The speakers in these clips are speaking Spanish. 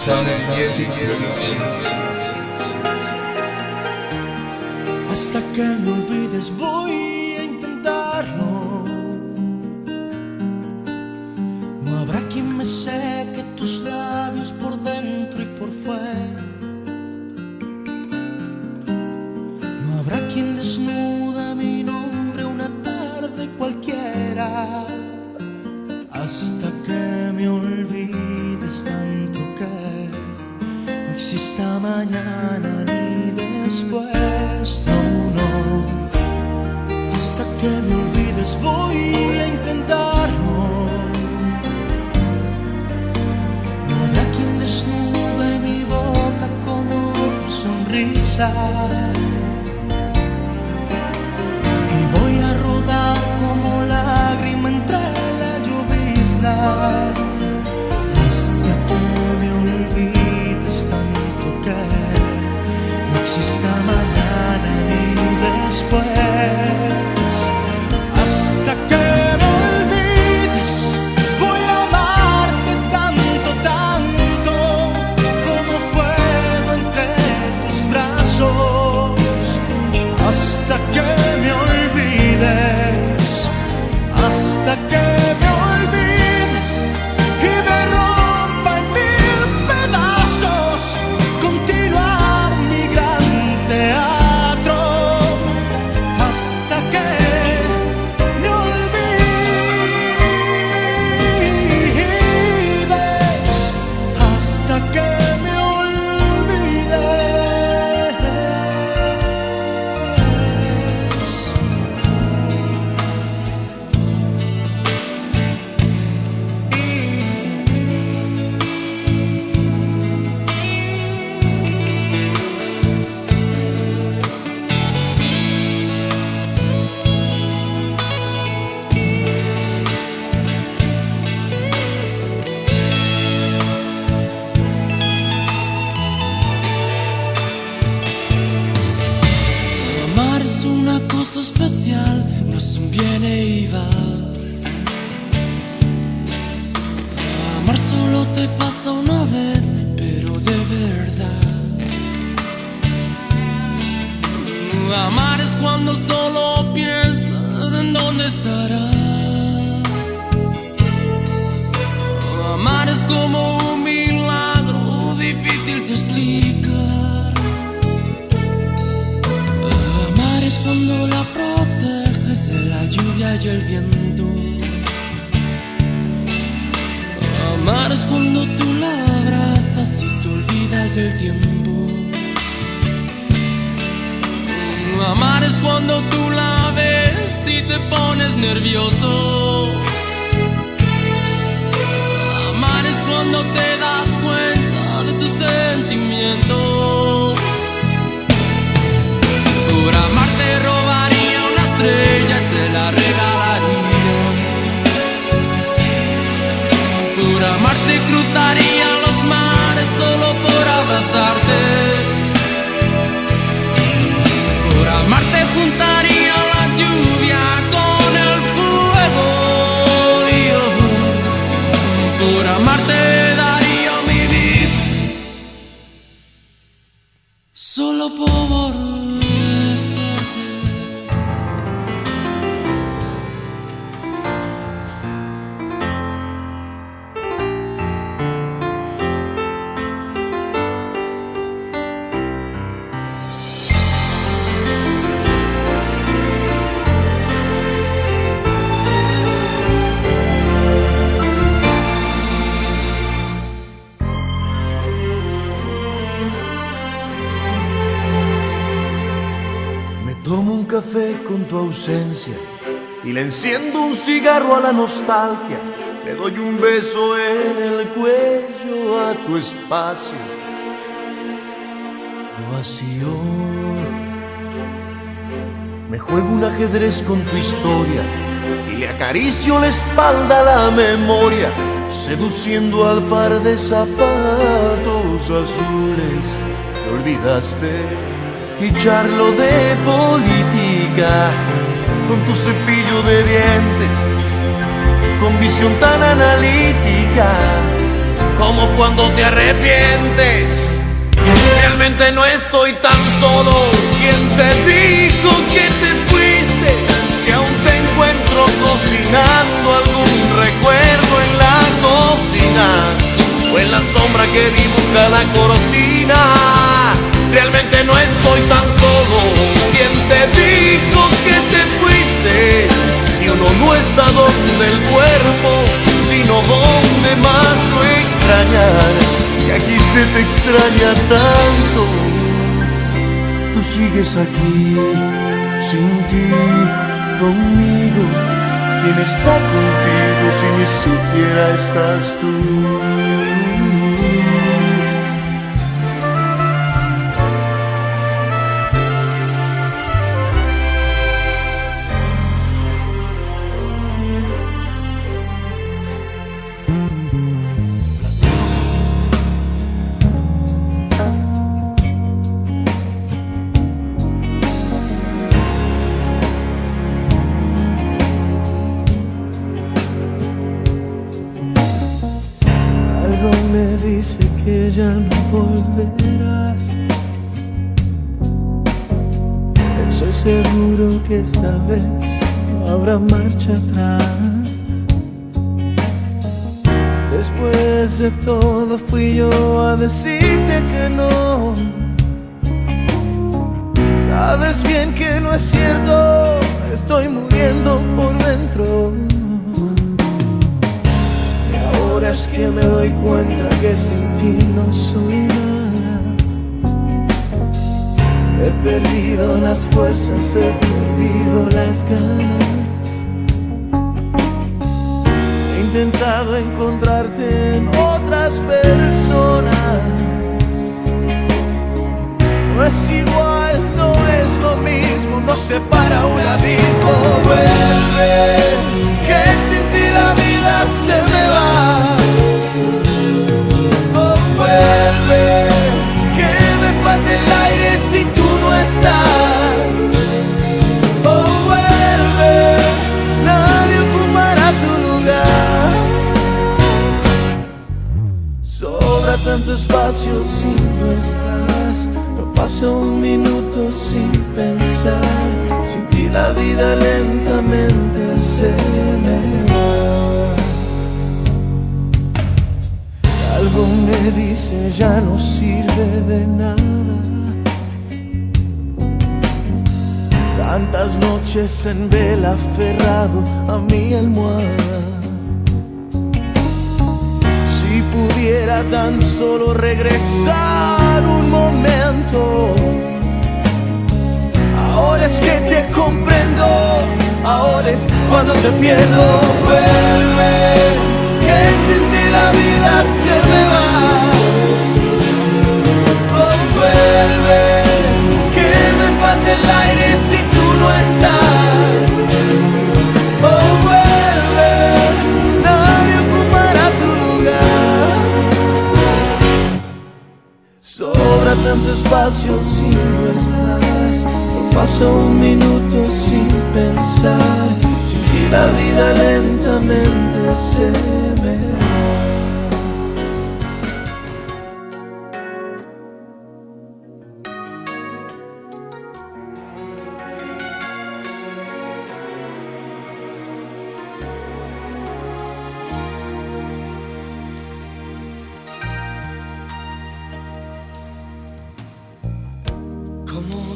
Music. Hasta que me olvides voy a intentarlo. No habrá quien me no exista mañana ni después. No, no. Hasta que me olvides voy a intentarlo. No habrá quien desnude mi boca como tu sonrisa. No exista mañana ni después. Es cuando tú la abrazas y te olvidas del tiempo. Amar es cuando tú la ves y te pones nervioso. Amar es cuando te das cuenta de tus sentimientos. Solo por abrazarte. Ausencia y le enciendo un cigarro a la nostalgia. Le doy un beso en el cuello a tu espacio vacío. Me juego un ajedrez con tu historia y le acaricio la espalda a la memoria, seduciendo al par de zapatos azules que olvidaste y charlo de política con tu cepillo de dientes, con visión tan analítica como cuando te arrepientes. Realmente no estoy tan solo. ¿Quién te dijo que te fuiste? Si aún te encuentro cocinando algún recuerdo en la cocina o en la sombra que dibuja la cortina. Realmente no estoy tan solo. ¿Quién te dijo que te Si uno no está donde el cuerpo, sino donde más lo extrañar y aquí se te extraña tanto. Tú sigues aquí, sin ti, conmigo. ¿Quién está contigo si ni siquiera estás tú? Esta vez no habrá marcha atrás. Después de todo fui yo a decirte que no. Sabes bien que no es cierto, estoy muriendo por dentro. Y ahora es que me doy cuenta que sin ti no soy nada. He perdido las fuerzas, he perdido las ganas. He intentado encontrarte en otras personas. No es igual, no es lo mismo, no separa un abismo. Vuelve, que sin ti la vida se me va. Vuelve, que me falta el aire si tú Oh, vuelve, nadie ocupará tu lugar. Sobra tanto espacio si no estás. No paso un minuto sin pensar. Sin ti la vida lentamente se me va. Me dice ya no sirve de nada Tantas noches en vela aferrado a mi almohada. Si pudiera tan solo regresar un momento. Ahora es que te comprendo, ahora es cuando te pierdo. Vuelve, que sin la vida se me va. Oh, vuelve, que me falta el aire si no estás. Oh, vuelve, nadie ocupará tu lugar. Sobra tanto espacio si no estás. No paso un minuto sin pensar. Ti la vida lentamente se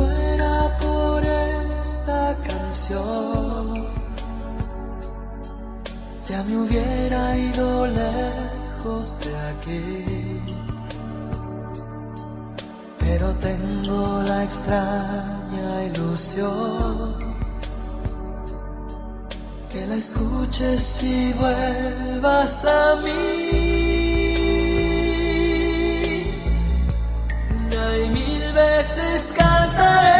fuera por esta canción, ya me hubiera ido lejos de aquí. Pero tengo la extraña ilusión que la escuches y vuelvas a mí. Hay mil veces but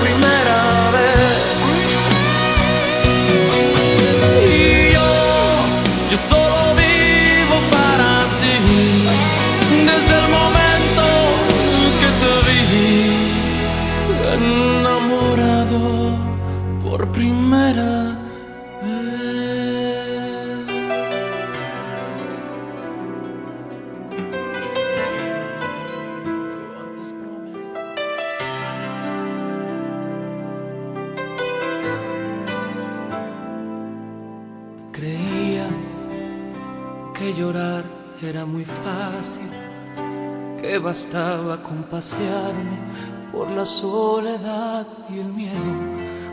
primero. bastaba con pasearme por la soledad y el miedo,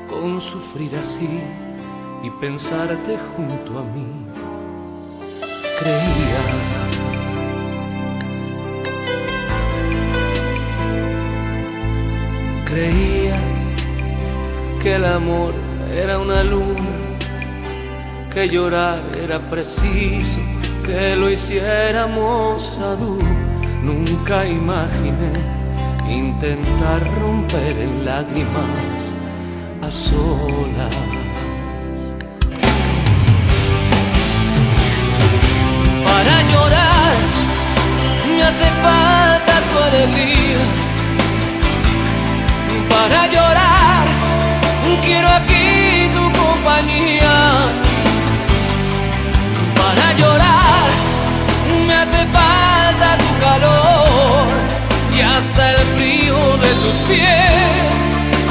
con sufrir así y pensarte junto a mí. Creía. Creía que el amor era una luna, que llorar era preciso, que lo hiciéramos a duro Nunca imaginé intentar romper en lágrimas a solas. Para llorar me hace falta tu alegría. Para llorar quiero aquí tu compañía. Hasta el frío de tus pies.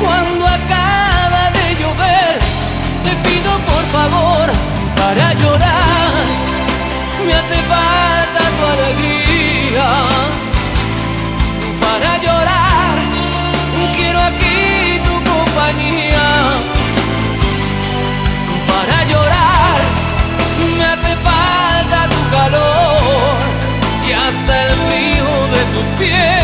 Cuando acaba de llover, te pido por favor para llorar. Me hace falta tu alegría para llorar. Quiero aquí tu compañía para llorar. Me hace falta tu calor y hasta el frío de tus pies.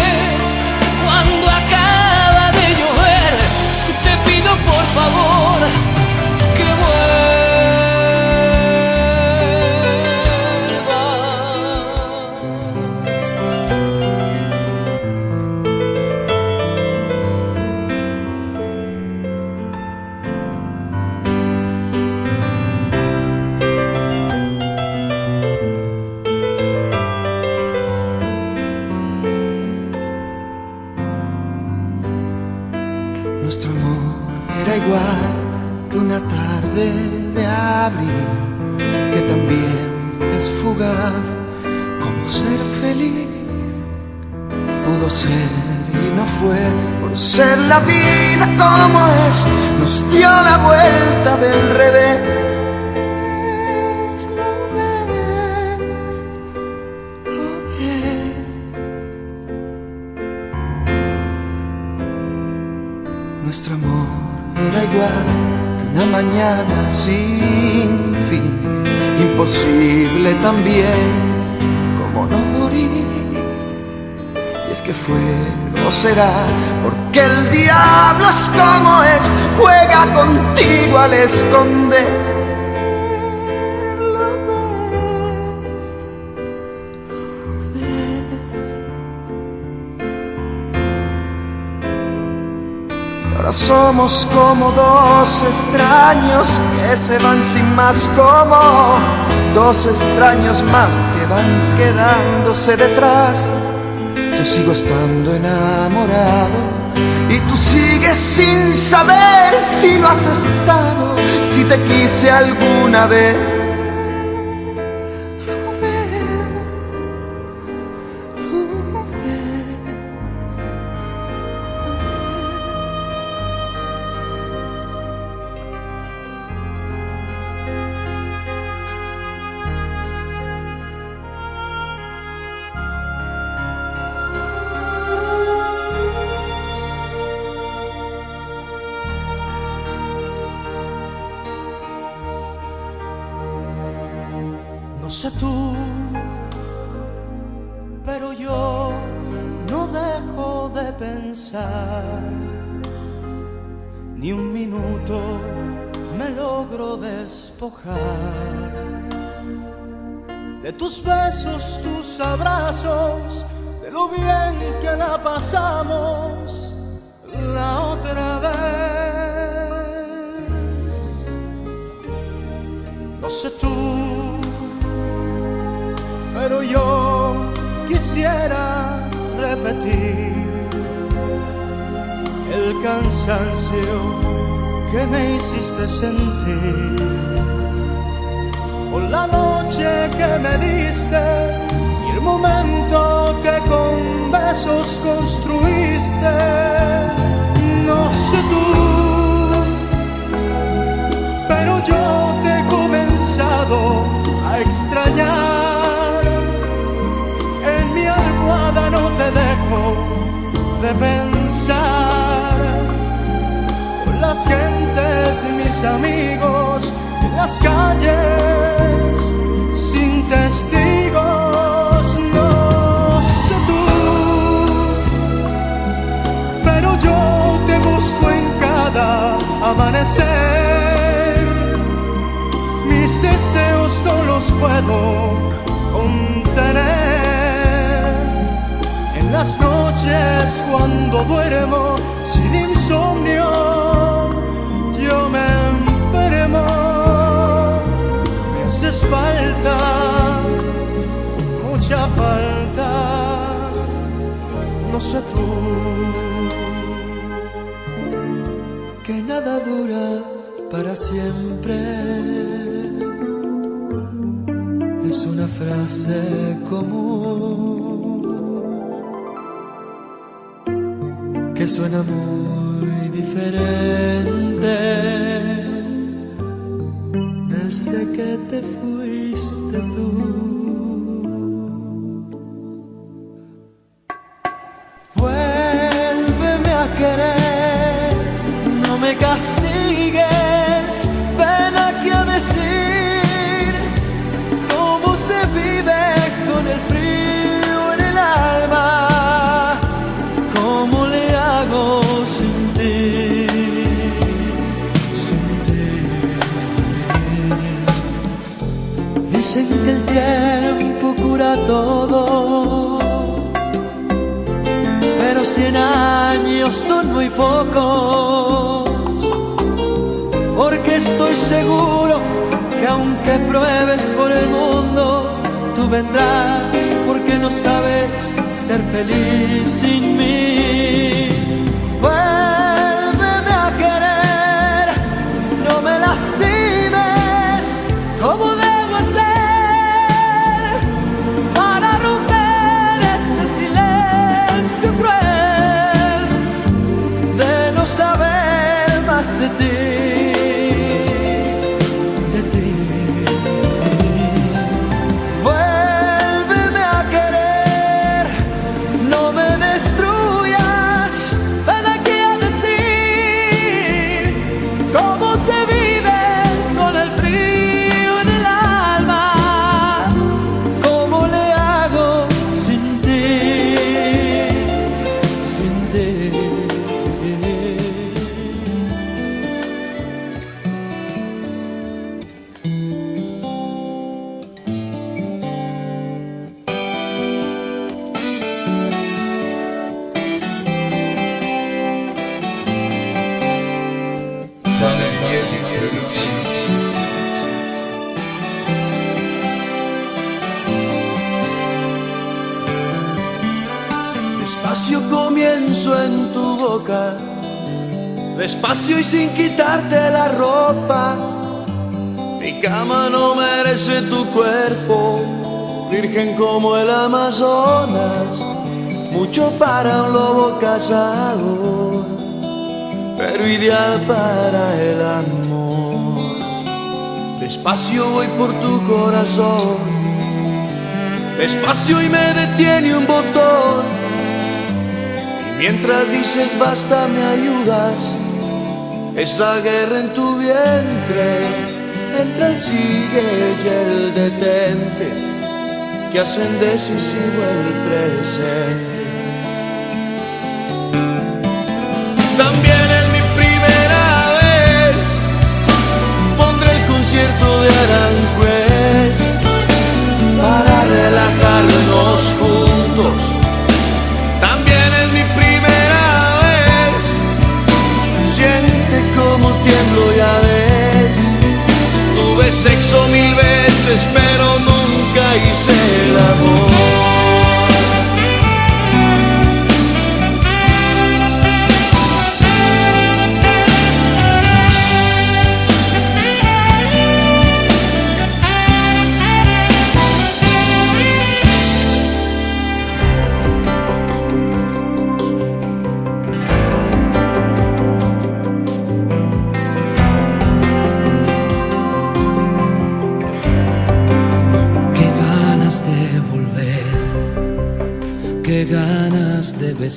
Fue por ser la vida como es, nos dio la vuelta del revés. ¿Lo ves? ¿Lo ves? Nuestro amor era igual que una mañana sin fin, imposible también como no morir. Y es que fue o será, porque el diablo es como es, juega contigo al esconder. Ahora somos como dos extraños que se van sin más, como dos extraños más que van quedándose detrás. Yo sigo estando enamorado y tú sigues sin saber si lo has estado, si te quise alguna vez. Las noches cuando duermo sin insomnio, yo me enfermo. Me haces falta, mucha falta, no sé tú. Que nada dura para siempre es una frase común que suena muy diferente desde que te fuiste tú. Vuélveme a querer, años son muy pocos porque estoy seguro que aunque pruebes por el mundo, tú vendrás porque no sabes ser feliz sin mí. Y sin quitarte la ropa. Mi cama no merece tu cuerpo, virgen como el Amazonas, mucho para un lobo cazador, pero ideal para el amor. Despacio voy por tu corazón, despacio y me detiene un botón. Y mientras dices basta me ayudas, esa guerra en tu vientre, entre el sigue y el detente, que hacen decisivo el presente. También en mi primera vez pondré el concierto de Aranjuez sexo mil veces, pero nunca hice el amor.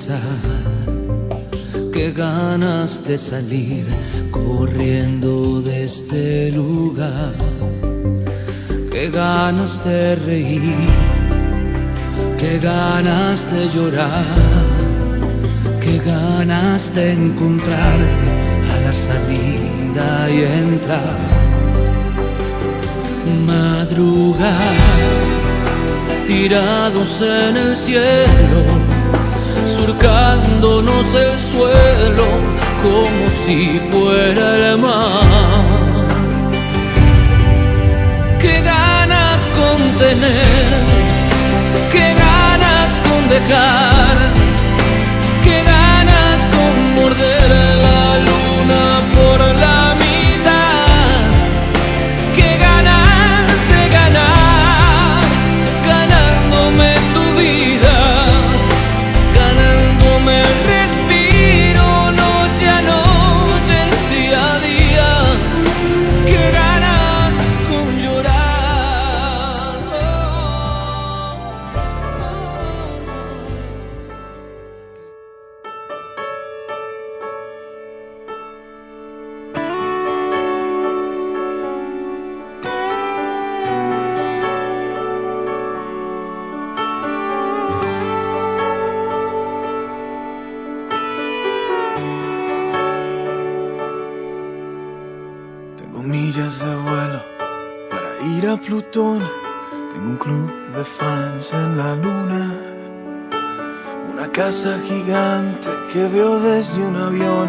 Besar, qué ganas de salir corriendo de este lugar, qué ganas de reír, qué ganas de llorar, qué ganas de encontrarte a la salida y entrar. Madrugar tirados en el cielo, surcándonos el suelo como si fuera el mar. Qué ganas con tener, qué ganas con dejar, Tengo millas de vuelo para ir a Plutón. Tengo un club de fans en la luna. Una casa gigante que veo desde un avión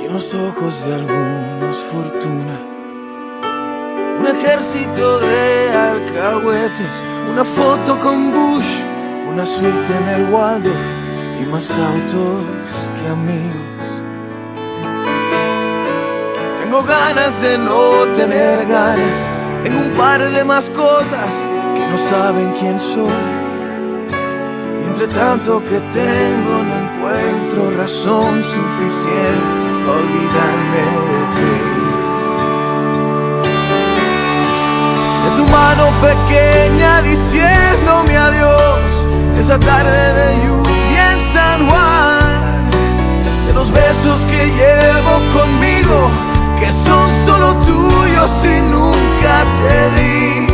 y en los ojos de algunos fortuna. Un ejército de alcahuetes, una foto con Bush, una suite en el Waldorf y más autos que amigos. Ganas de no tener ganas. Tengo un par de mascotas que no saben quién soy. Y entre tanto que tengo no encuentro razón suficiente para olvidarme de ti. De tu mano pequeña diciéndome adiós. Esa tarde de lluvia en San Juan de los besos que llevo conmigo, que son solo tuyos y nunca te di.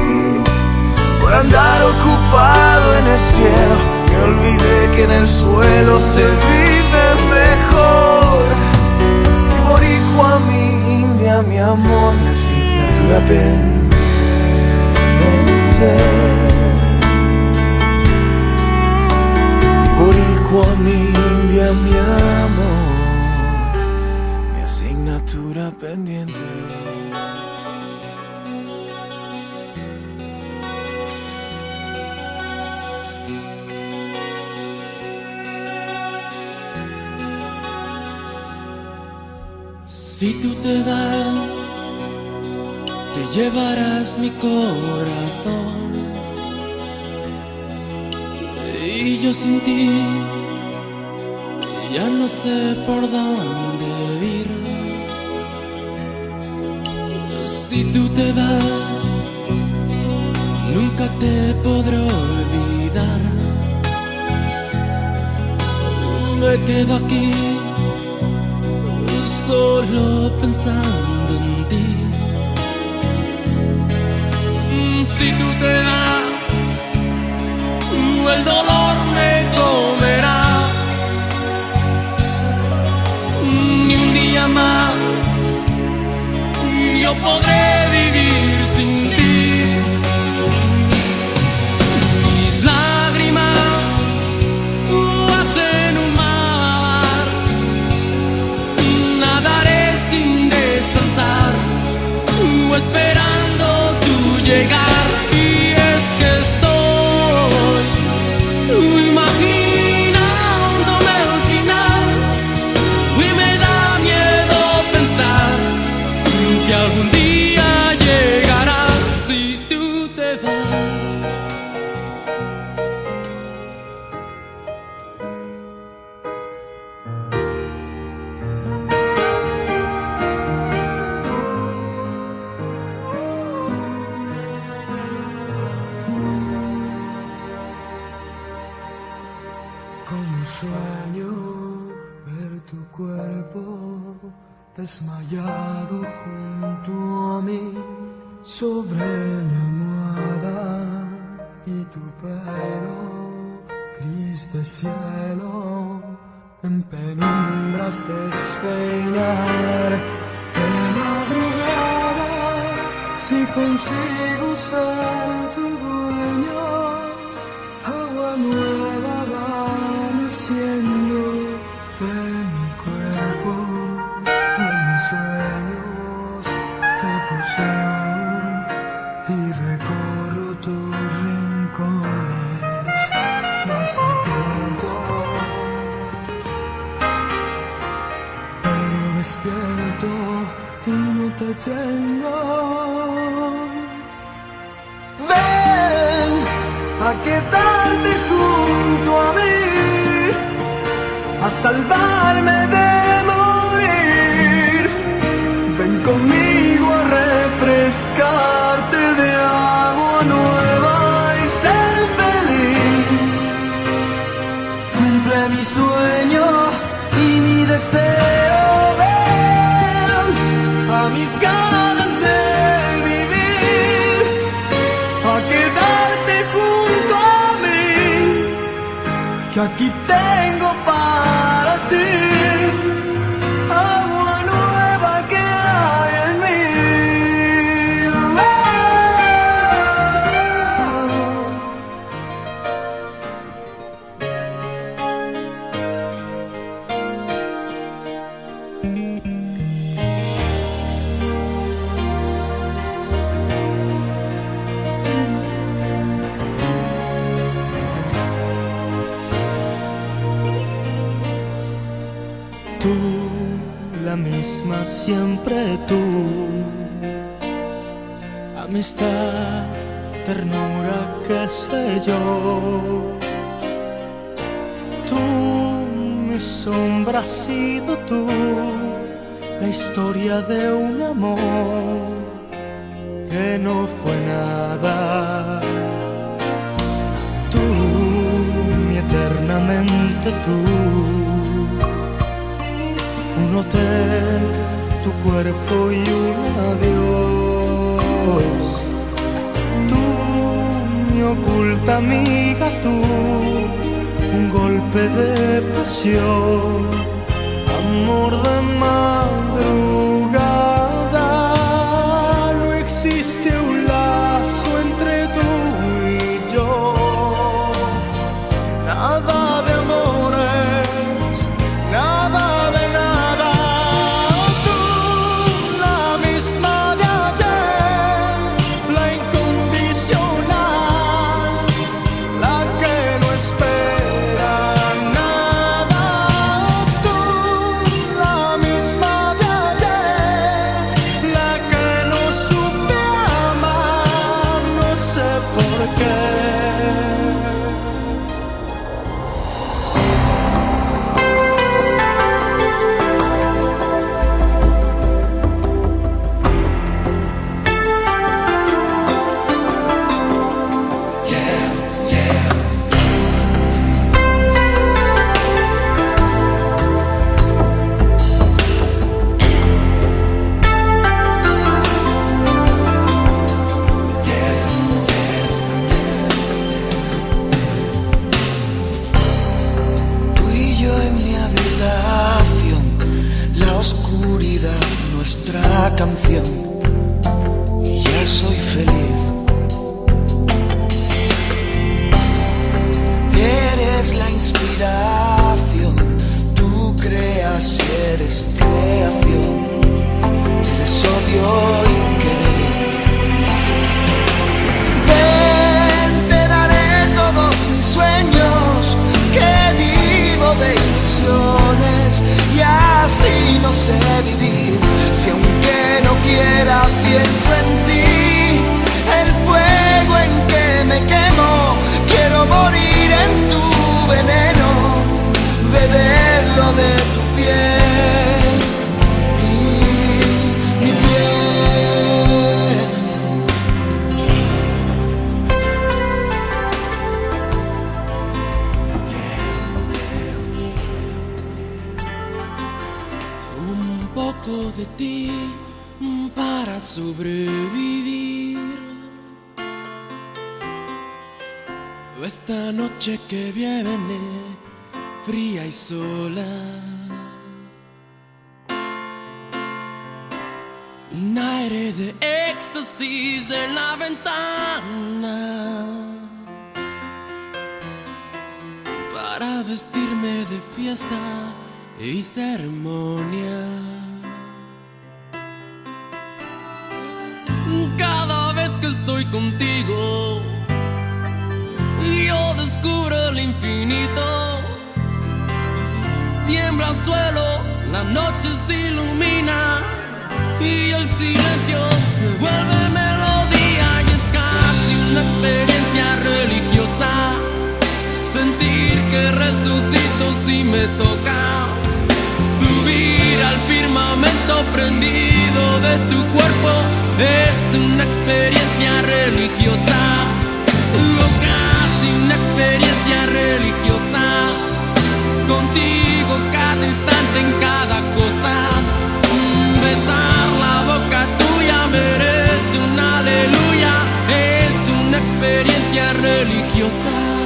Por andar ocupado en el cielo, me olvidé que en el suelo se vive mejor. Y boricua mi India, mi amor, mi asignatura pendiente. Mi boricua, mi India, mi amor, Si tú te vas, te llevarás mi corazón. Y yo sin ti ya no sé por dónde ir. Si tú te vas, nunca te podré olvidar. Me quedo aquí solo pensando en ti. Si tú te vas, el dolor me comerá. Ni un día más yo podré amor de si me tocas, subir al firmamento prendido de tu cuerpo es una experiencia religiosa, casi una experiencia religiosa. Contigo cada instante en cada cosa, merece un aleluya, es una experiencia religiosa.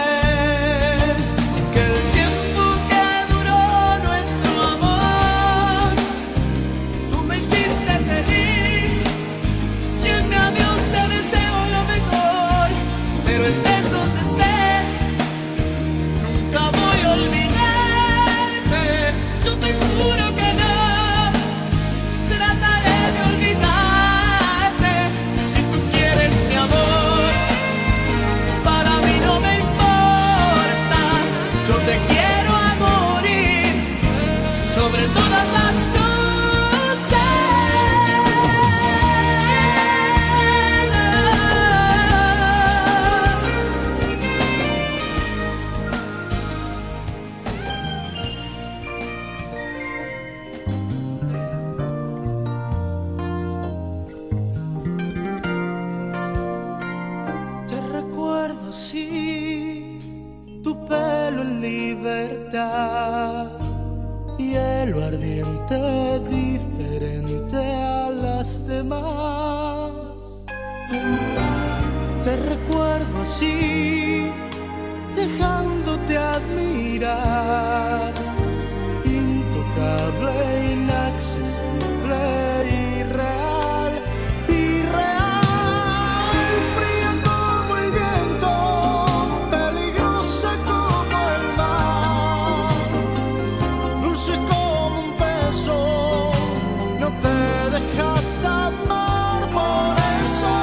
Amar por eso,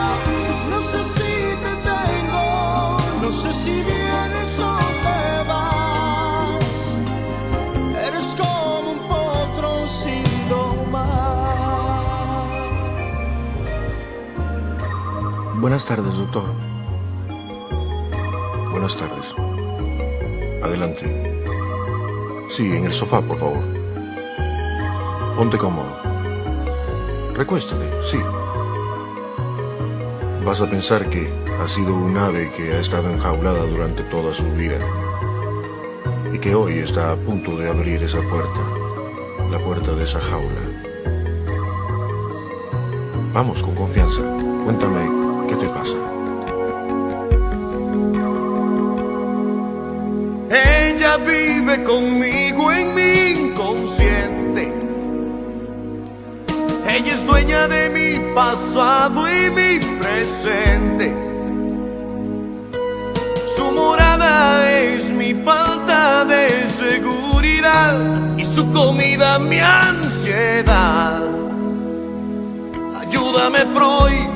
no sé si te tengo, no sé si vienes o te vas, eres como un potro sin domar. Buenas tardes, doctor. Buenas tardes. Adelante. Sí, en el sofá, por favor. Ponte cómodo. Recuéstate, sí. Vas a pensar que ha sido un ave que ha estado enjaulada durante toda su vida y que hoy está a punto de abrir esa puerta, la puerta de esa jaula. Vamos, con confianza. Cuéntame qué te pasa. Ella vive conmigo en mi inconsciente. Ella es dueña de mi pasado y mi presente. Su morada es mi falta de seguridad y su comida mi ansiedad. Ayúdame, Freud.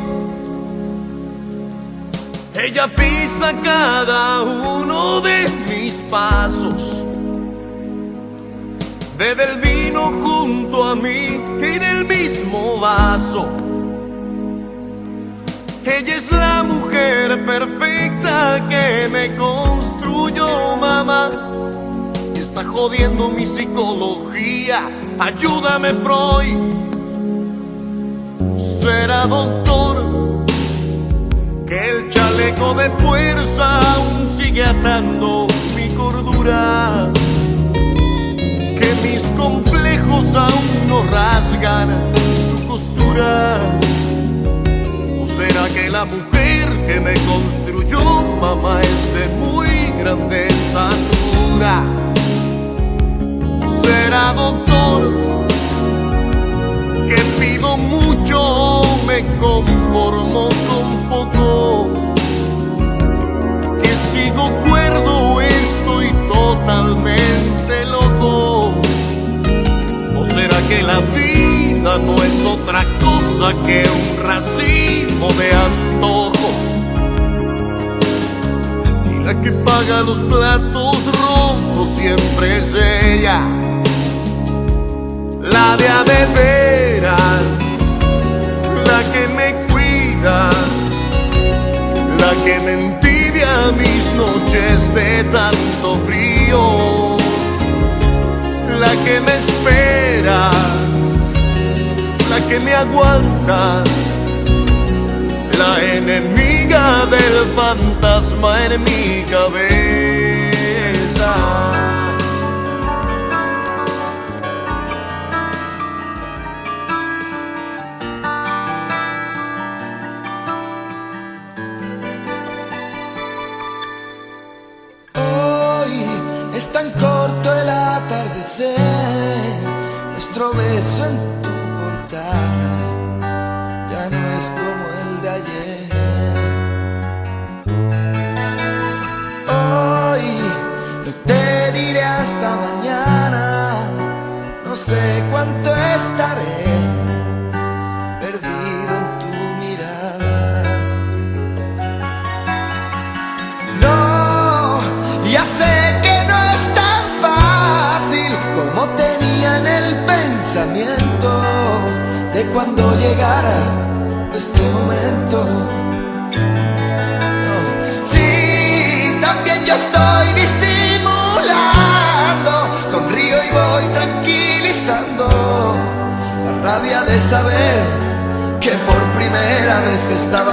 Ella pisa cada uno de mis pasos. Bebe el vino junto a mí en el mismo vaso. Ella es la mujer perfecta que me construyó mamá y está jodiendo mi psicología. Ayúdame, Freud. Será doctor que el chaleco de fuerza aún sigue atando mi cordura. Mis complejos aún no rasgan su costura. ¿O será que la mujer que me construyó mamá es de muy grande estatura? Será doctor que pido mucho, me conformo con poco. Que sigo cuerdo, estoy totalmente. ¿O será que la vida no es otra cosa que un racimo de antojos? Y la que paga los platos rotos siempre es ella la de a veras, la que me cuida, la que me envidia mis noches de tanto frío, la que me espera, la que me aguanta, la enemiga del fantasma en mi cabeza. Primera vez estaba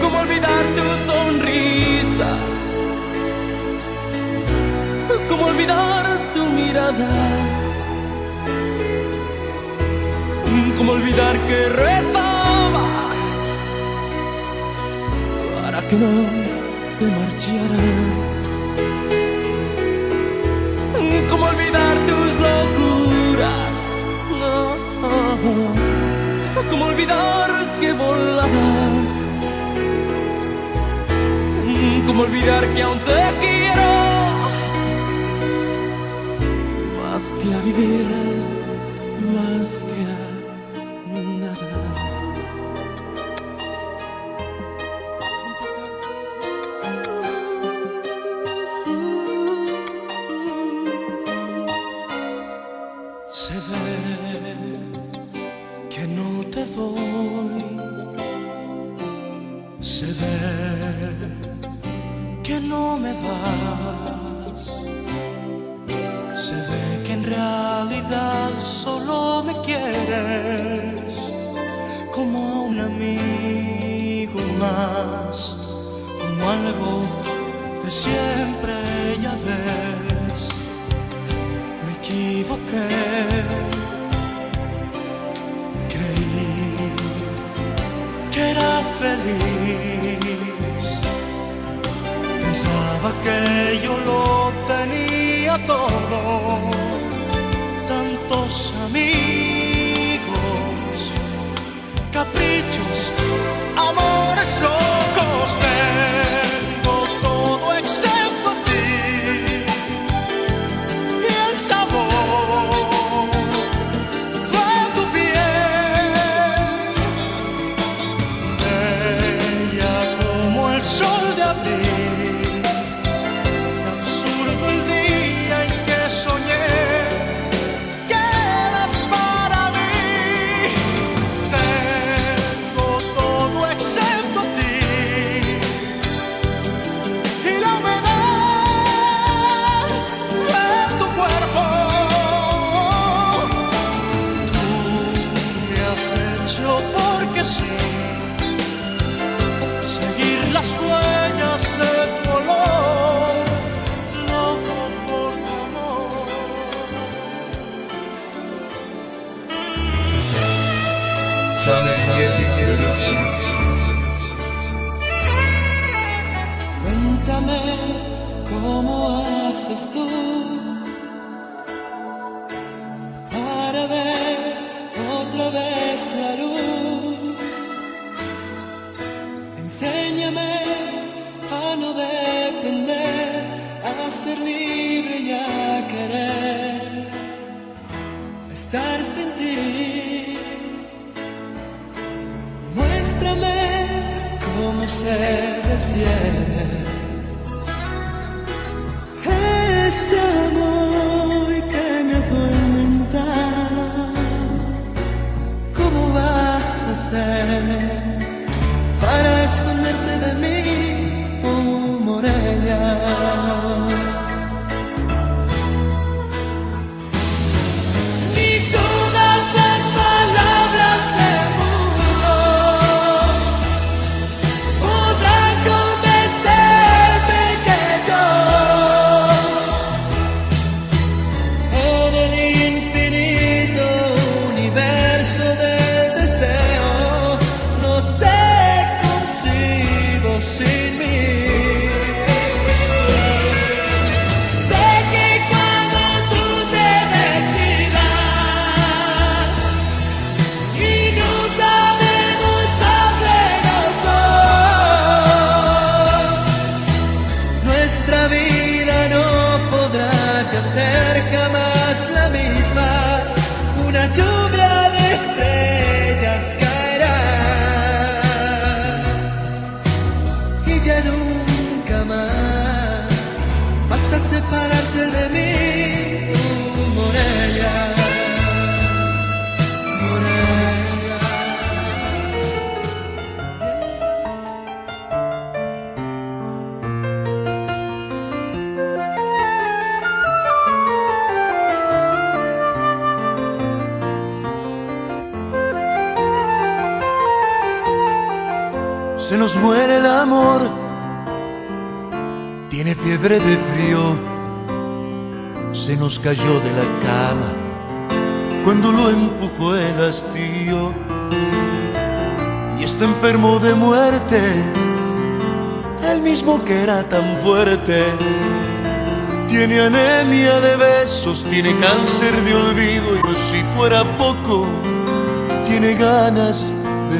¿Cómo olvidar tu sonrisa? ¿Cómo olvidar tu mirada? ¿Cómo olvidar que rezaba para que no te marcharas? ¿Cómo olvidar tus locuras? No. ¿Cómo olvidar que volabas? ¿Cómo olvidar que aún te quiero? Más que a vivir, más que a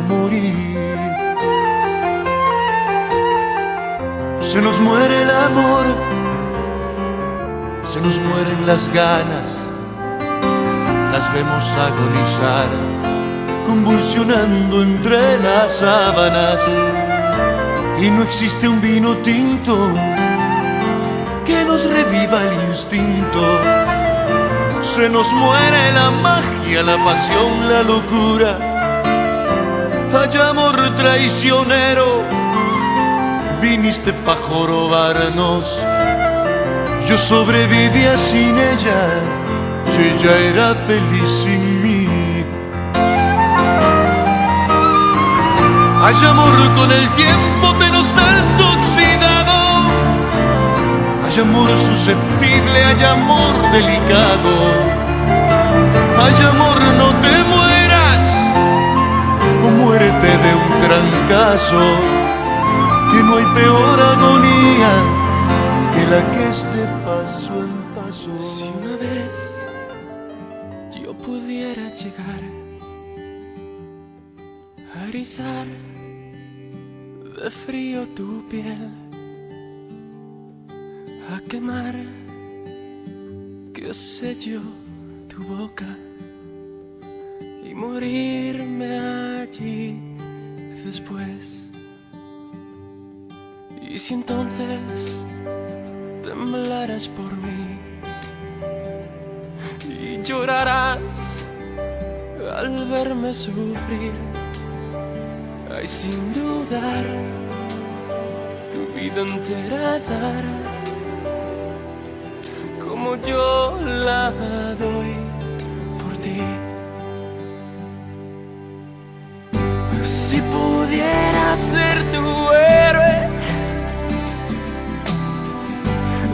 morir. Se nos muere el amor, se nos mueren las ganas, las vemos agonizar, convulsionando entre las sábanas. Y no existe un vino tinto que nos reviva el instinto. Se nos muere la magia, la pasión, la locura. Amor traicionero, viniste pa' jorobarnos. Yo sobrevivía sin ella, y ella era feliz sin mí. Hay amor con el tiempo, pero has oxidado. Hay amor susceptible, hay amor delicado. Hay amor, no te o muérete de un trancazo, que no hay peor agonía que la que es de paso en paso. Si una vez yo pudiera llegar a erizar de frío tu piel, a quemar, qué sé yo, tu boca morirme allí después. Y si entonces temblarás por mí y llorarás al verme sufrir. Ay, sin dudar, tu vida entera dar, como yo la doy por ti. Si pudiera ser tu héroe,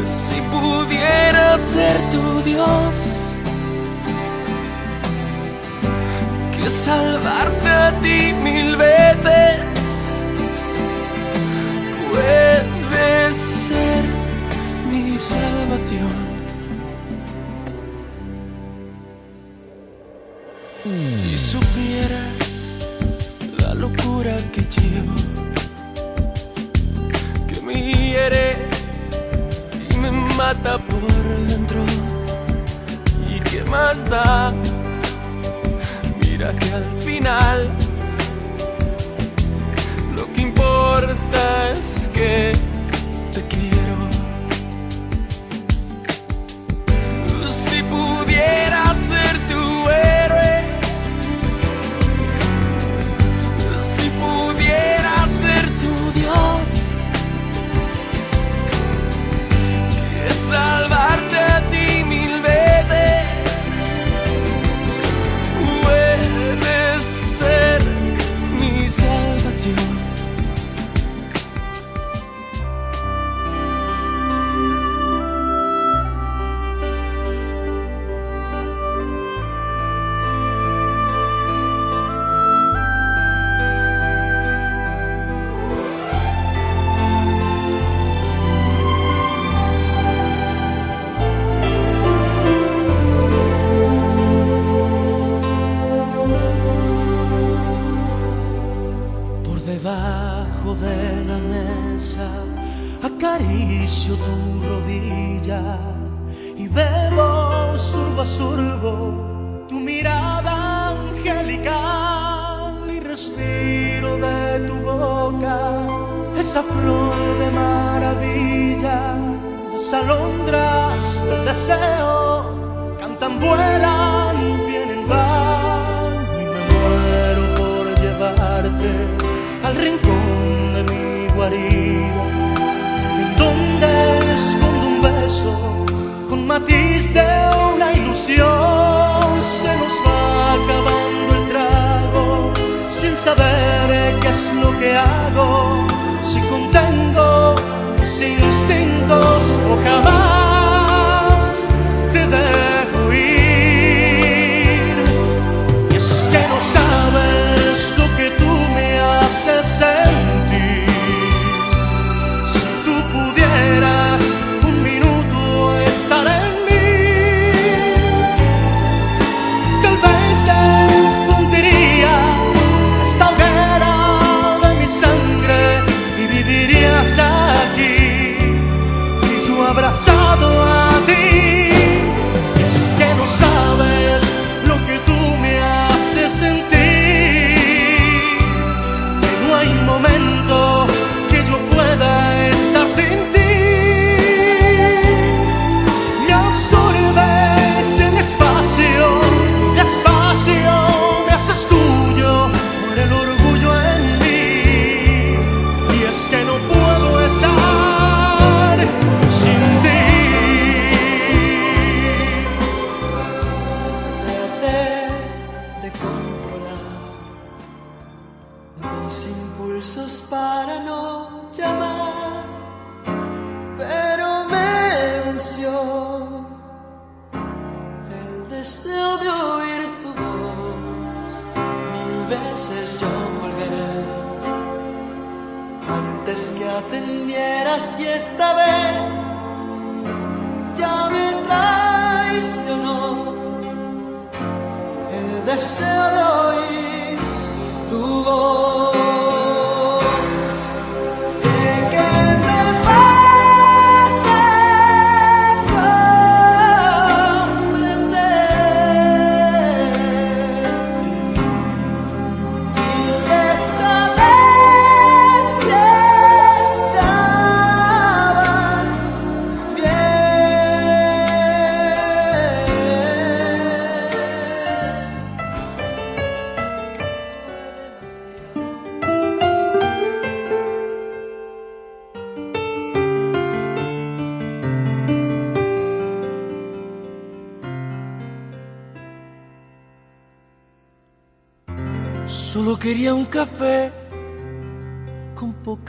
si pudiera ser tu Dios, que salvarte a ti mil veces puede ser mi salvación. Si supieras locura que llevo, que me hiere y me mata por dentro, y qué más da, mira que al final lo que importa es que te quiero. Si pudiera ser tu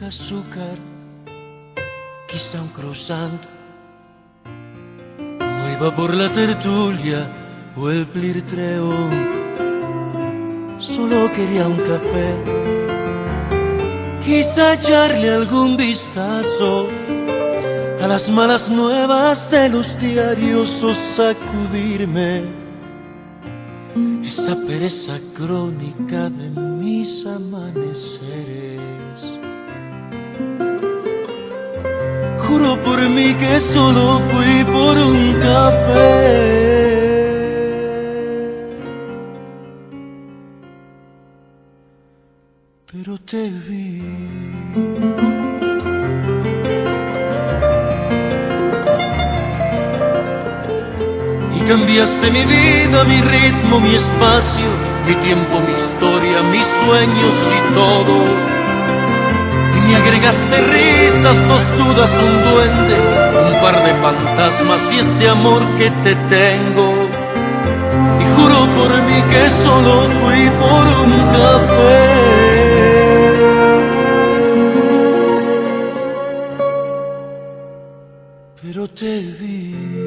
azúcar, quizá un croissant. No iba por la tertulia o el flirtreo. Solo quería un café, quizá echarle algún vistazo a las malas nuevas de los diarios o sacudirme esa pereza crónica de mis amaneceres. Por mí que solo fui por un café. Pero te vi. y cambiaste mi vida, mi ritmo, mi espacio, mi tiempo, mi historia, mis sueños y todo. Me agregaste risas, dos dudas, un duende, un par de fantasmas y este amor que te tengo. Y juro por mí que solo fui por un café. Pero te vi.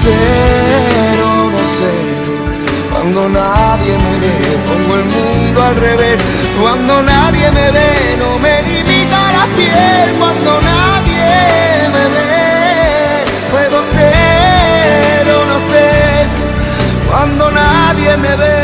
Puedo ser o no ser. Cuando nadie me ve, pongo el mundo al revés. Cuando nadie me ve, no me limita la piel. Cuando nadie me ve, puedo ser no ser. Cuando nadie me ve.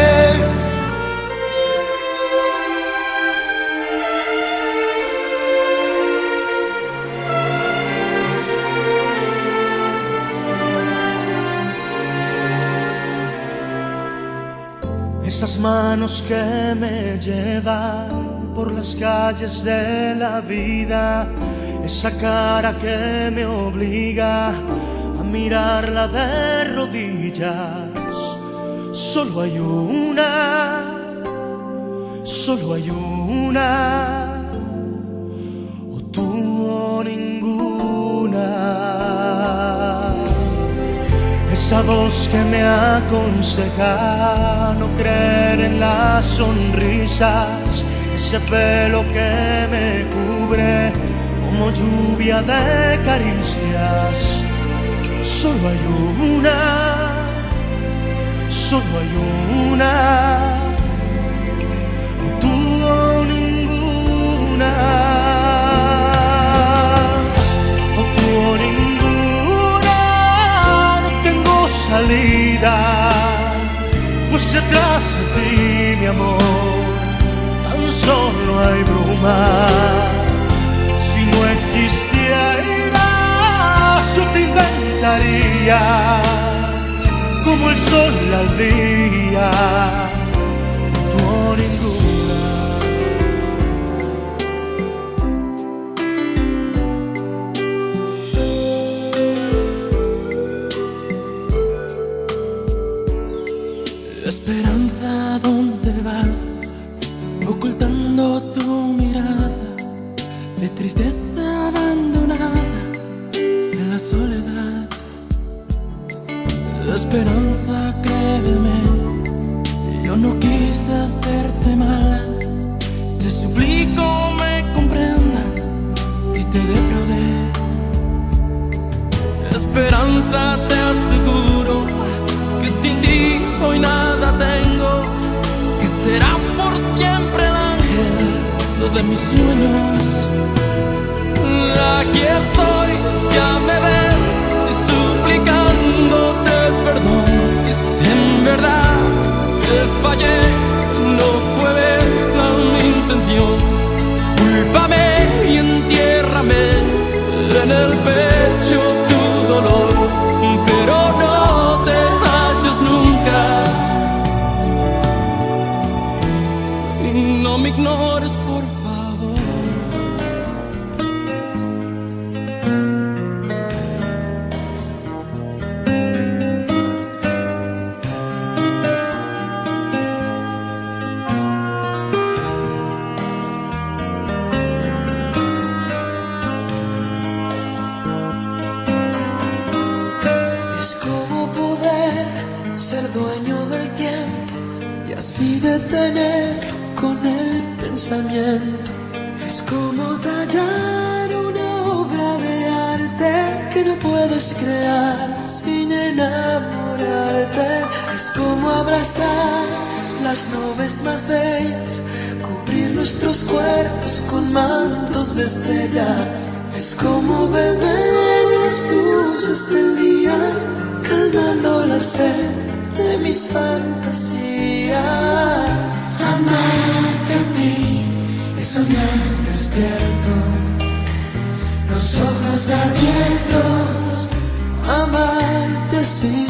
Esas manos que me llevan por las calles de la vida, esa cara que me obliga a mirarla de rodillas. Solo hay una, solo hay una, Esa voz que me aconseja no creer en las sonrisas, ese pelo que me cubre como lluvia de caricias. Solo hay una, solo hay una, o tú o ninguna, o tú o ninguna salida, pues detrás de ti, mi amor, tan solo hay bruma. Si no existieras, yo te inventaría como el sol al día, serás por siempre el ángel de mis sueños. Aquí estoy, ya me ves, suplicándote perdón. Y si en verdad te fallé, no fue esa mi intención. Cúlpame y entiérrame en el pecho ignores, Es como tallar una obra de arte que no puedes crear sin enamorarte. Es como abrazar las nubes más bellas, cubrir nuestros cuerpos con mantos de estrellas. Es como beber las luces del día, calmando la sed de mis fantasías. Amarte a ti es soñar despierto, los ojos abiertos. Amarte así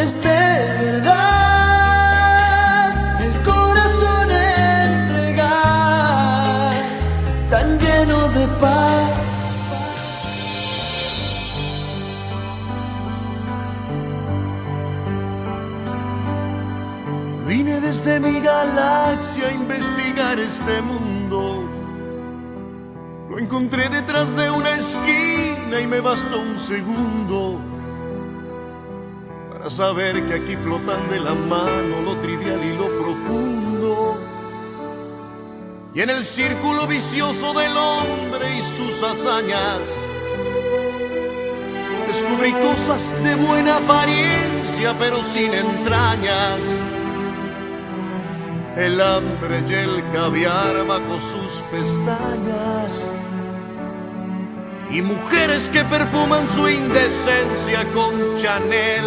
es de verdad, el corazón entregar, tan lleno de paz. vine desde mi galaxia a investigar este mundo. Encontré detrás de una esquina y me bastó un segundo para saber que aquí flotan de la mano lo trivial y lo profundo. Y en el círculo vicioso del hombre y sus hazañas, descubrí cosas de buena apariencia pero sin entrañas. El hambre y el caviar bajo sus pestañas. Y mujeres que perfuman su indecencia con Chanel.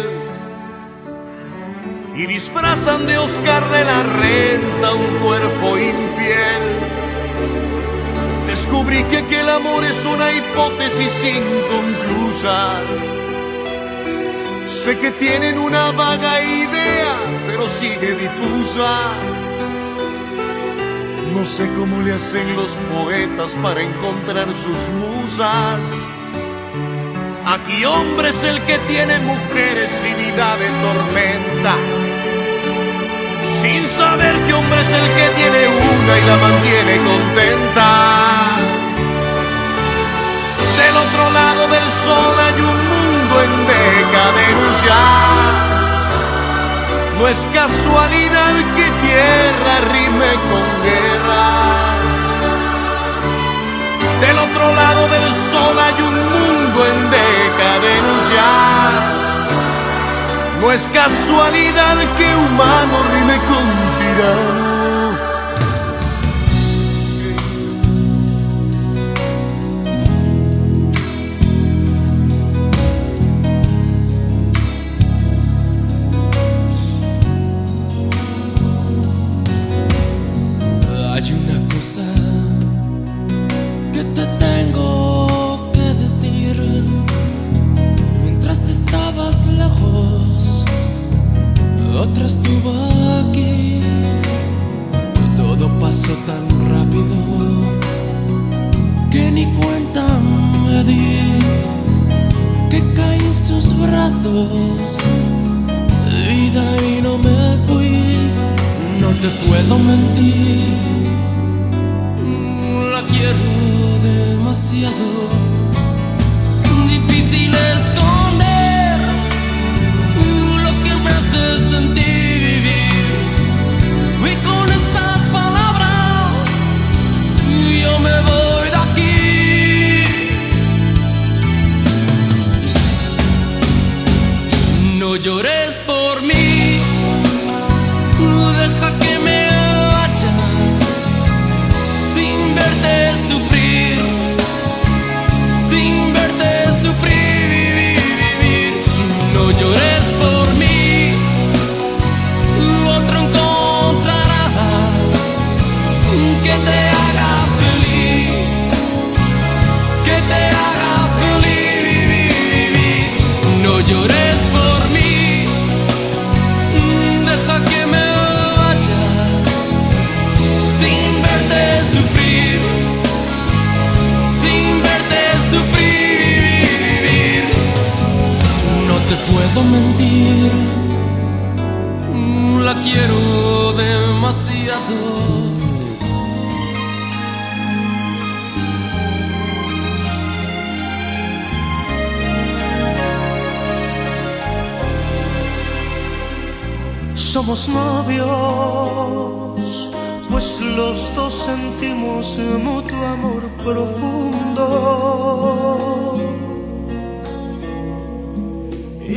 Y disfrazan de Oscar de la Renta un cuerpo infiel. Descubrí que aquel amor es una hipótesis inconclusa. Sé que tienen una vaga idea, pero sigue difusa. No sé cómo le hacen los poetas para encontrar sus musas. Aquí hombre es el que tiene mujeres y vida de tormenta. Sin saber que hombre es el que tiene una y la mantiene contenta. Del otro lado del sol hay un mundo en decadencia. No es casualidad que tierra rime con guerra. Del otro lado del sol hay un mundo en decadencia. No es casualidad que humano rime con tirano.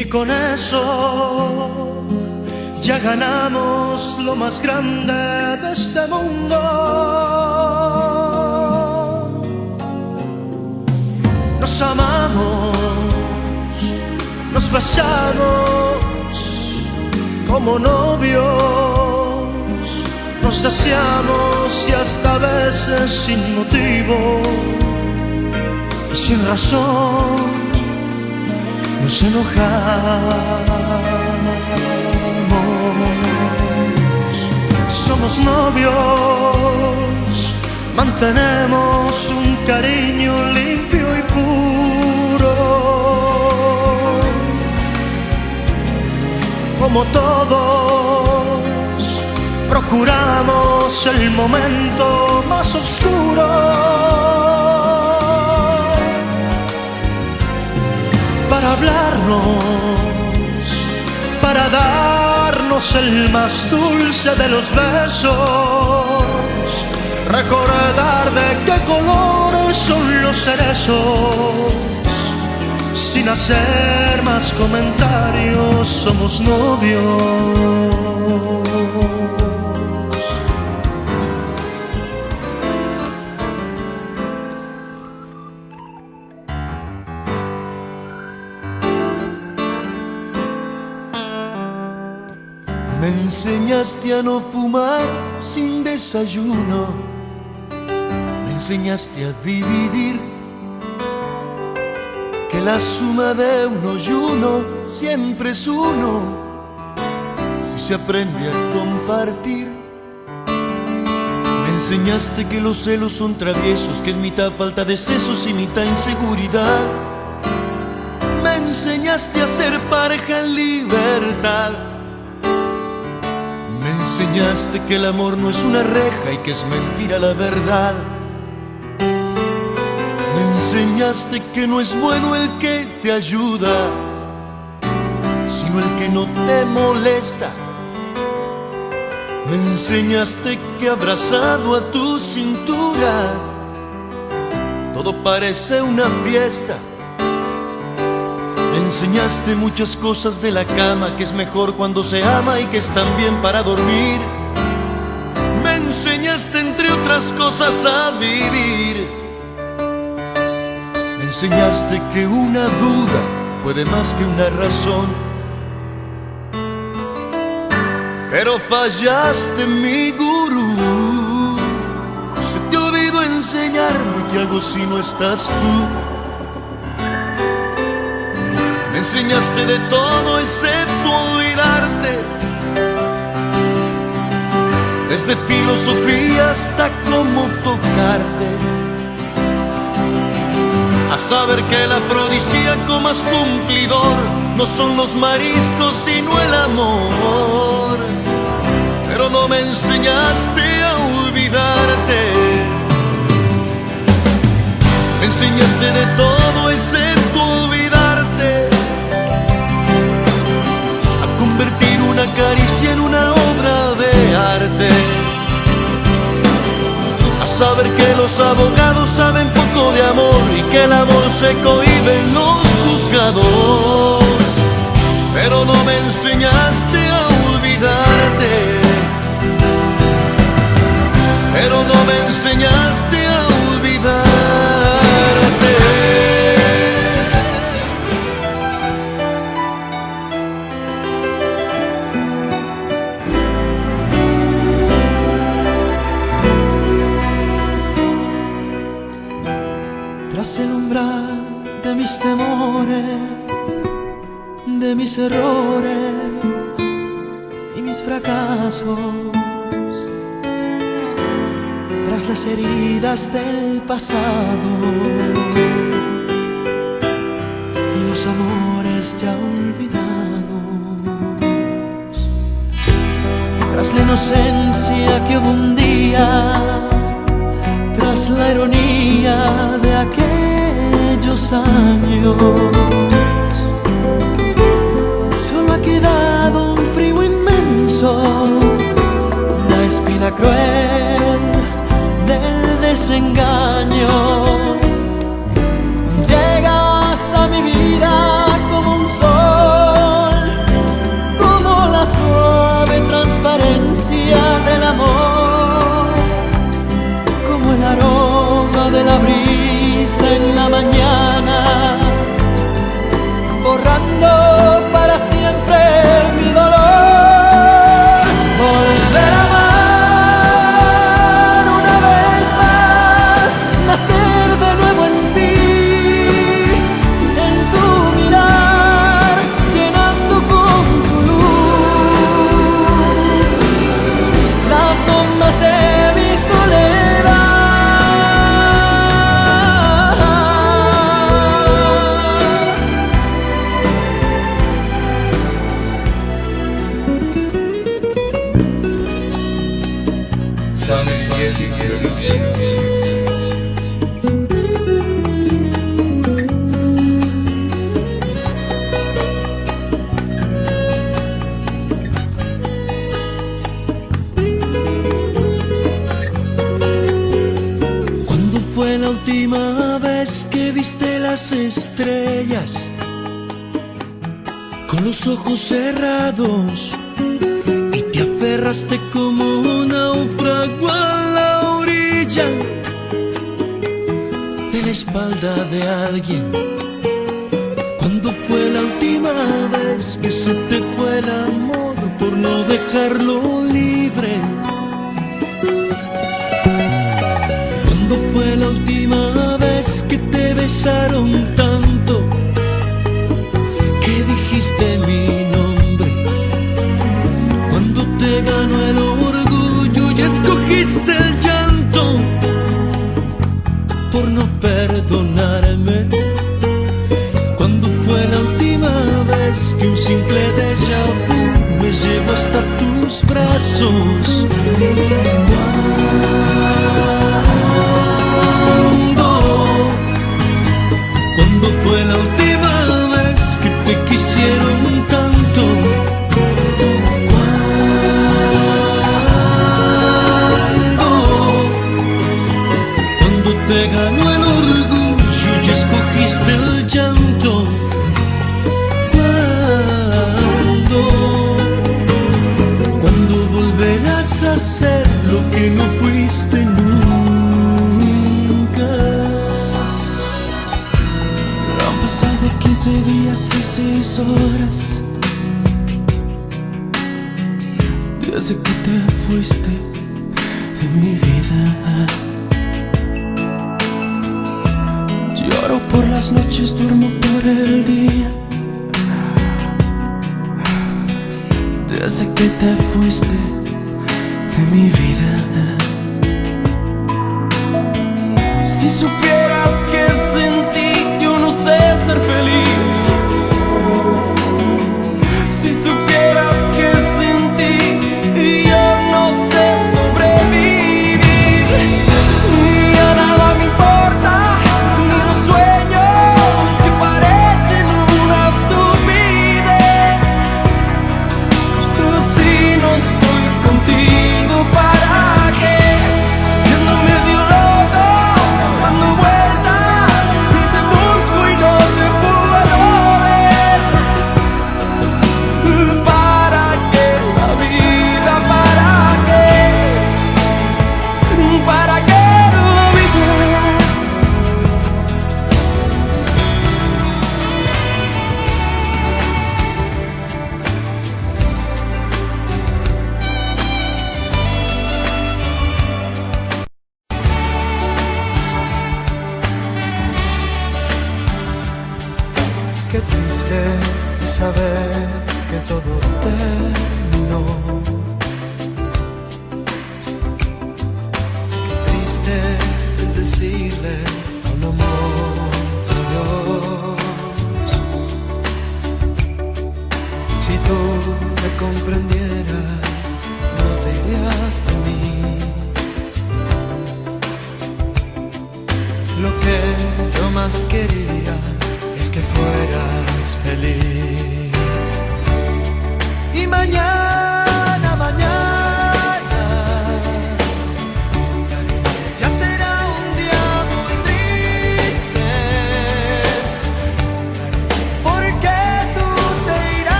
Y con eso ya ganamos lo más grande de este mundo. Nos amamos, nos besamos como novios nos deseamos y hasta a veces sin motivo y sin razón nos enojamos. Somos novios, mantenemos un cariño limpio y puro. como todos procuramos el momento más oscuro. Para hablarnos, para darnos el más dulce de los besos, recordar de qué colores son los cerezos sin hacer más comentarios, somos novios. Enseñaste a no fumar sin desayuno. Me enseñaste a dividir. Que la suma de uno y uno siempre es uno. Si se aprende a compartir. Me enseñaste que los celos son traviesos, que es mitad falta de sesos y mitad inseguridad. Me enseñaste a ser pareja en libertad. Me enseñaste que el amor no es una reja y que es mentira la verdad. Me enseñaste que no es bueno el que te ayuda, sino el que no te molesta. Me enseñaste que abrazado a tu cintura, todo parece una fiesta. Enseñaste muchas cosas de la cama, que es mejor cuando se ama y que están bien para dormir. Me enseñaste entre otras cosas a vivir. Me enseñaste que una duda puede más que una razón. Pero fallaste mi gurú. Se te olvidó enseñarme qué hago si no estás tú. Enseñaste de todo excepto olvidarte. Desde filosofía hasta cómo tocarte. A saber que el afrodisíaco más cumplidor no son los mariscos sino el amor. Pero no me enseñaste a olvidarte. Enseñaste de todo excepto una caricia una obra de arte. A saber que los abogados saben poco de amor y que el amor se cohibe en los juzgados. Pero no me enseñaste a olvidarte. Pero no me enseñaste temores, de mis errores y mis fracasos, tras las heridas del pasado y los amores ya olvidados, tras la inocencia que hubo un día tras la ironía de años. Solo ha quedado un frío inmenso, la espina cruel del desengaño. Llegas a mi vida en la mañana, la última vez que viste las estrellas? Con los ojos cerrados y te aferraste como un náufrago a la orilla de la espalda de alguien. ¿Cuándo fue la última vez que se te fue el amor por no dejarlo libre? Te besaron tanto que dijiste mi nombre? Cuando te ganó el orgullo y escogiste el llanto por no perdonarme. ¿Cuándo fue la última vez que un simple déjà vu me llevó hasta tus brazos? Desde Qué triste es saber que todo terminó. Qué triste es decirle a un amor adiós. Si tú me comprendieras, no te irías de mí. Lo que yo más quería que fueras feliz. Y mañana,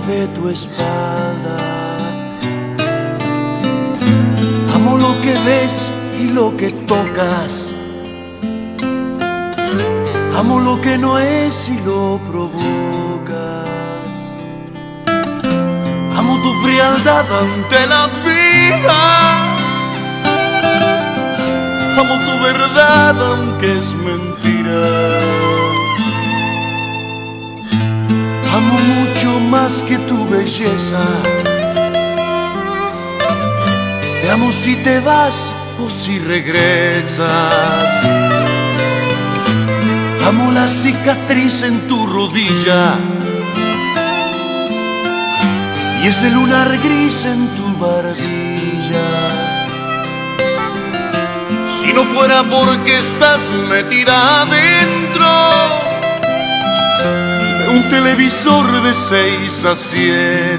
de tu espalda. Amo lo que ves y lo que tocas. Amo lo que no es y lo provocas. Amo tu frialdad ante la vida. Amo tu verdad aunque es mentira. Amo mucho más que tu belleza. Te amo si te vas o si regresas. Amo la cicatriz en tu rodilla y ese lunar gris en tu barbilla. Si no fuera porque estás metida adentro de un televisor de 6 a 7,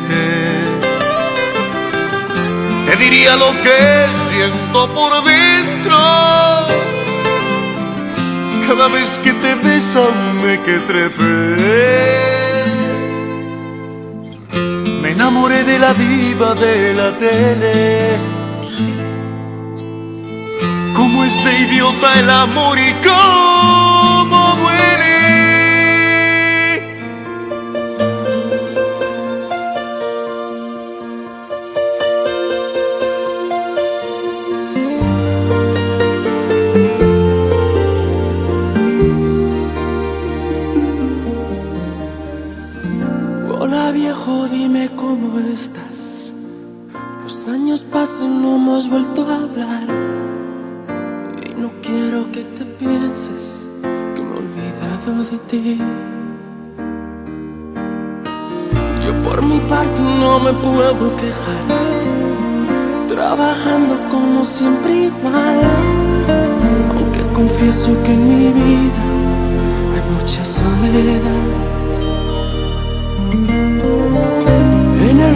te diría lo que siento por dentro. Cada vez que te besame que trepé. Me enamoré de la diva de la tele. Cómo es de idiota el amor y cómo duele. Los años pasan, no hemos vuelto a hablar. Y no quiero que te pienses que me he olvidado de ti. Yo por mi parte no me puedo quejar. Trabajando como siempre igual. Aunque confieso que en mi vida hay mucha soledad.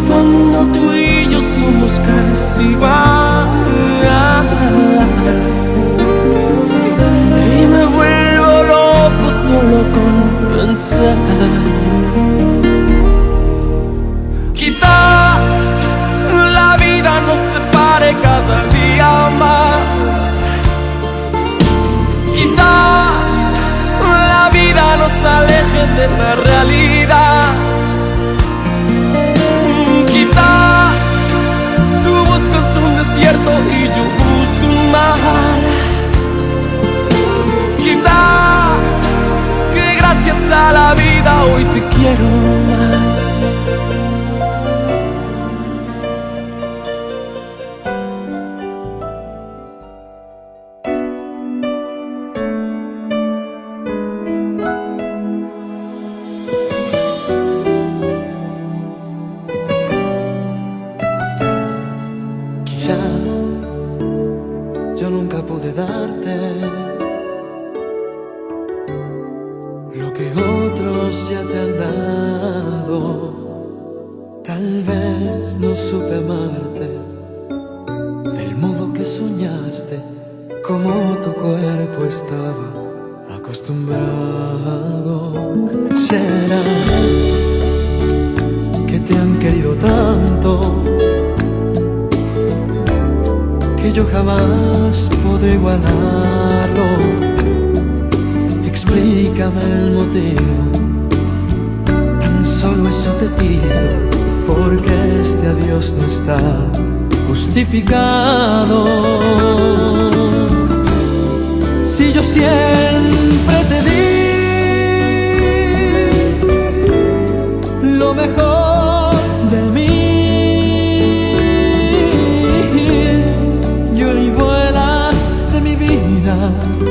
Fondo tú y yo somos casi igual. Y me vuelvo loco solo con pensar. Quizás la vida nos separe cada día más. Quizás la vida nos aleje de la realidad y yo busco un mar. Quizás que gracias a la vida hoy te quiero más. Vida,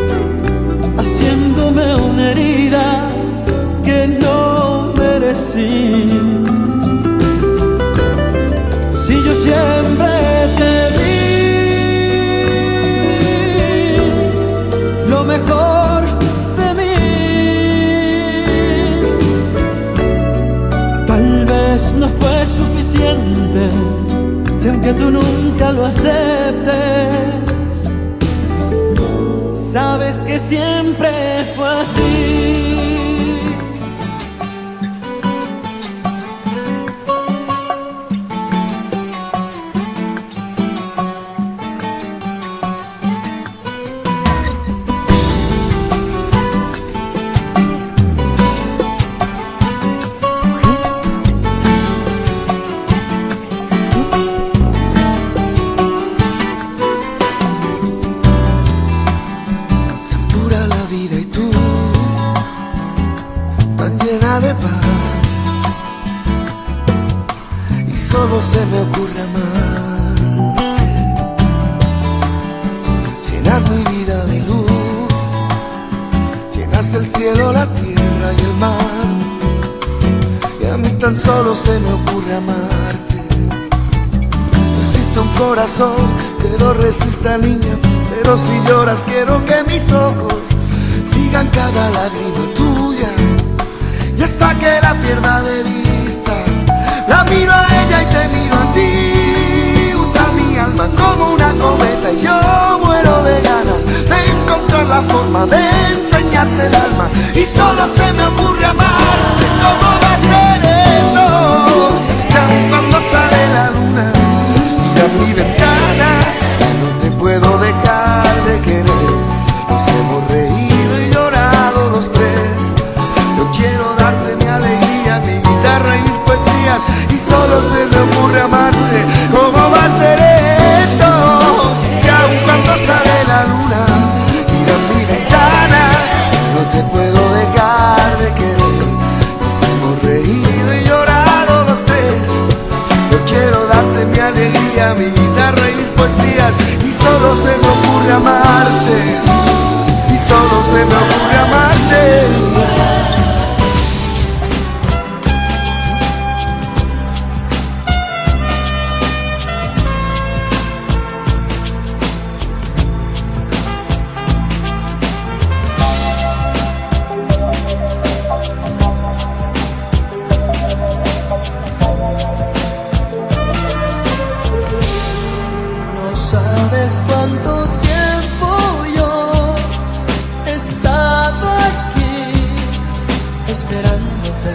esperándote.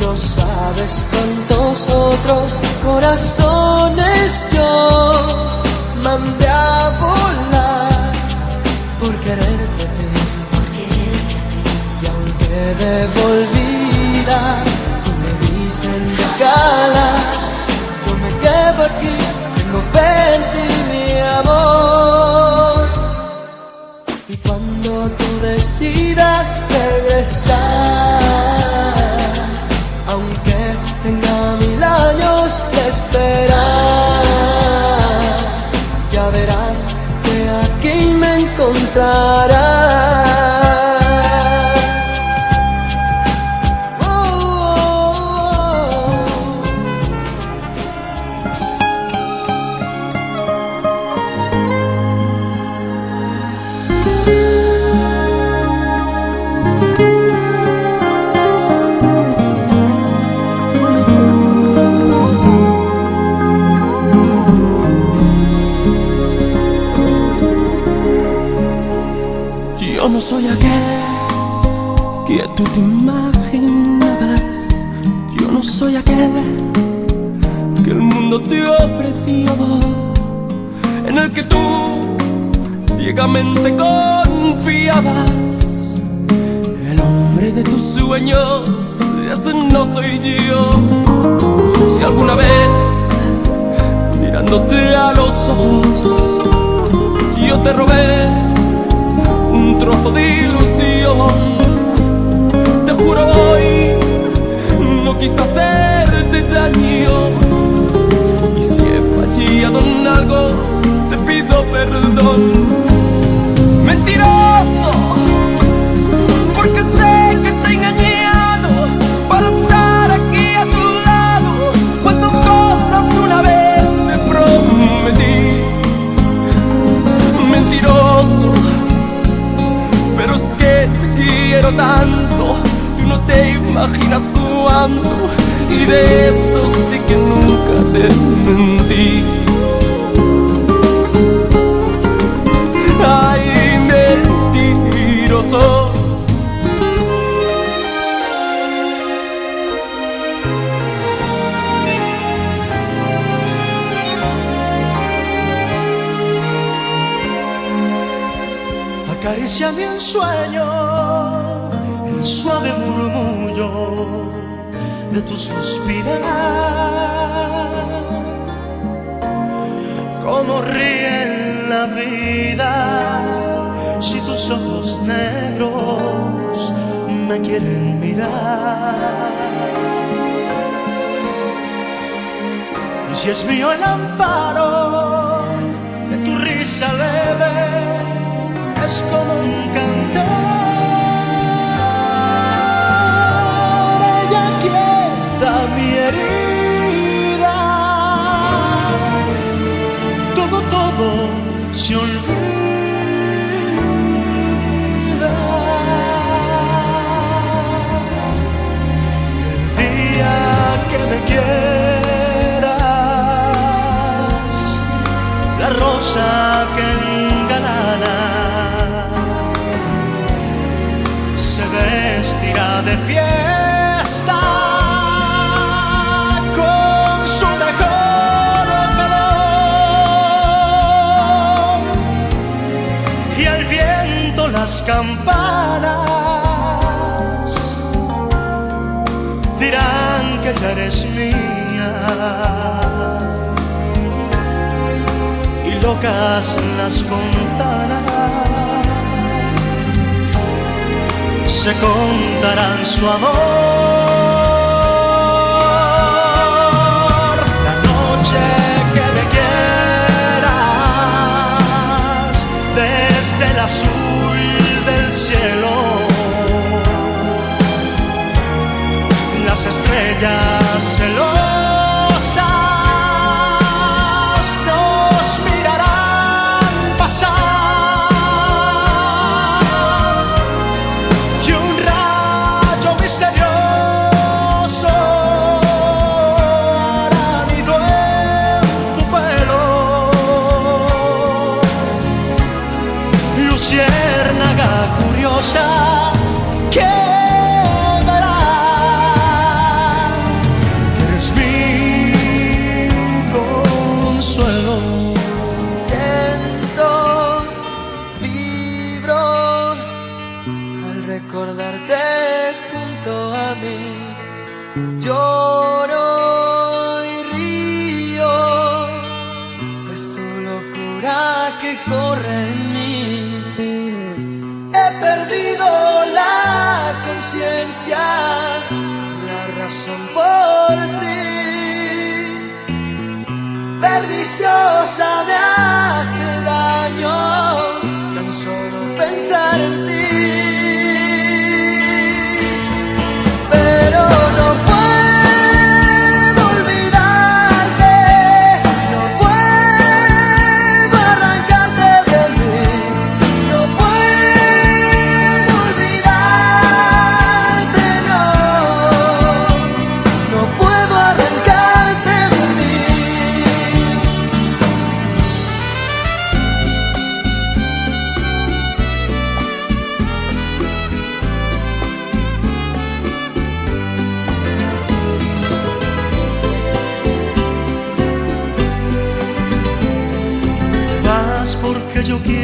No sabes cuántos otros corazones yo mandé a volar por quererte a ti. Y aunque devolvida, tú me dicen de gala, yo me quedo aquí, tengo fe en ti, mi amor. Y cuando tú decidas regresar. ciegamente confiabas. El hombre de tus sueños, ese no soy yo. Si alguna vez, mirándote a los ojos, yo te robé un trozo de ilusión, te juro hoy, no quise hacerte daño. Y si he fallado en algo, te pido perdón mentiroso, porque sé que te engañé para estar aquí a tu lado. Cuántas cosas una vez te prometí, mentiroso, pero es que te quiero tanto, tú no te imaginas cuánto, y de eso sí que nunca te mentí. gozo. Acariciame en sueño, el suave murmullo de tu suspirar. Como ríe la vida ojos negros me quieren mirar. Y si es mío el amparo de tu risa leve, es como un cantar. Las campanas dirán que ya eres mía y locas las fontanas se contarán su amor. Estrellas celosas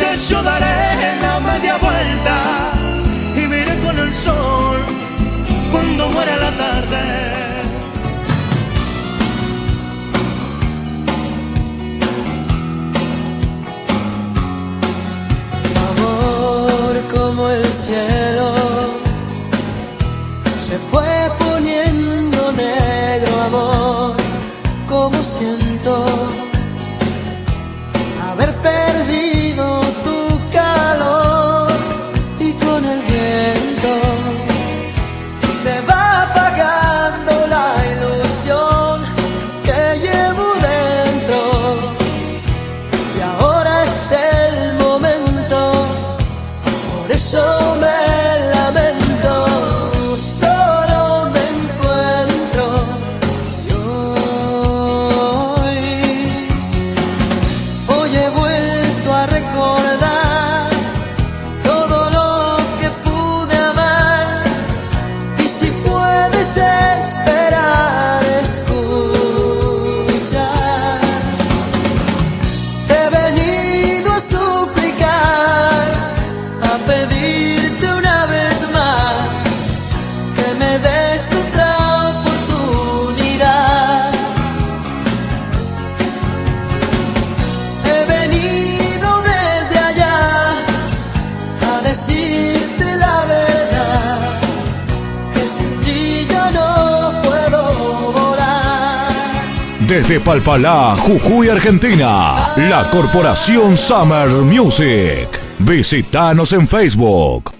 Entonces yo daré la media vuelta y me iré con el sol cuando muera la tarde. Amor como el cielo Desde Palpalá, Jujuy, Argentina, la Corporación Summer Music. Visítanos en Facebook.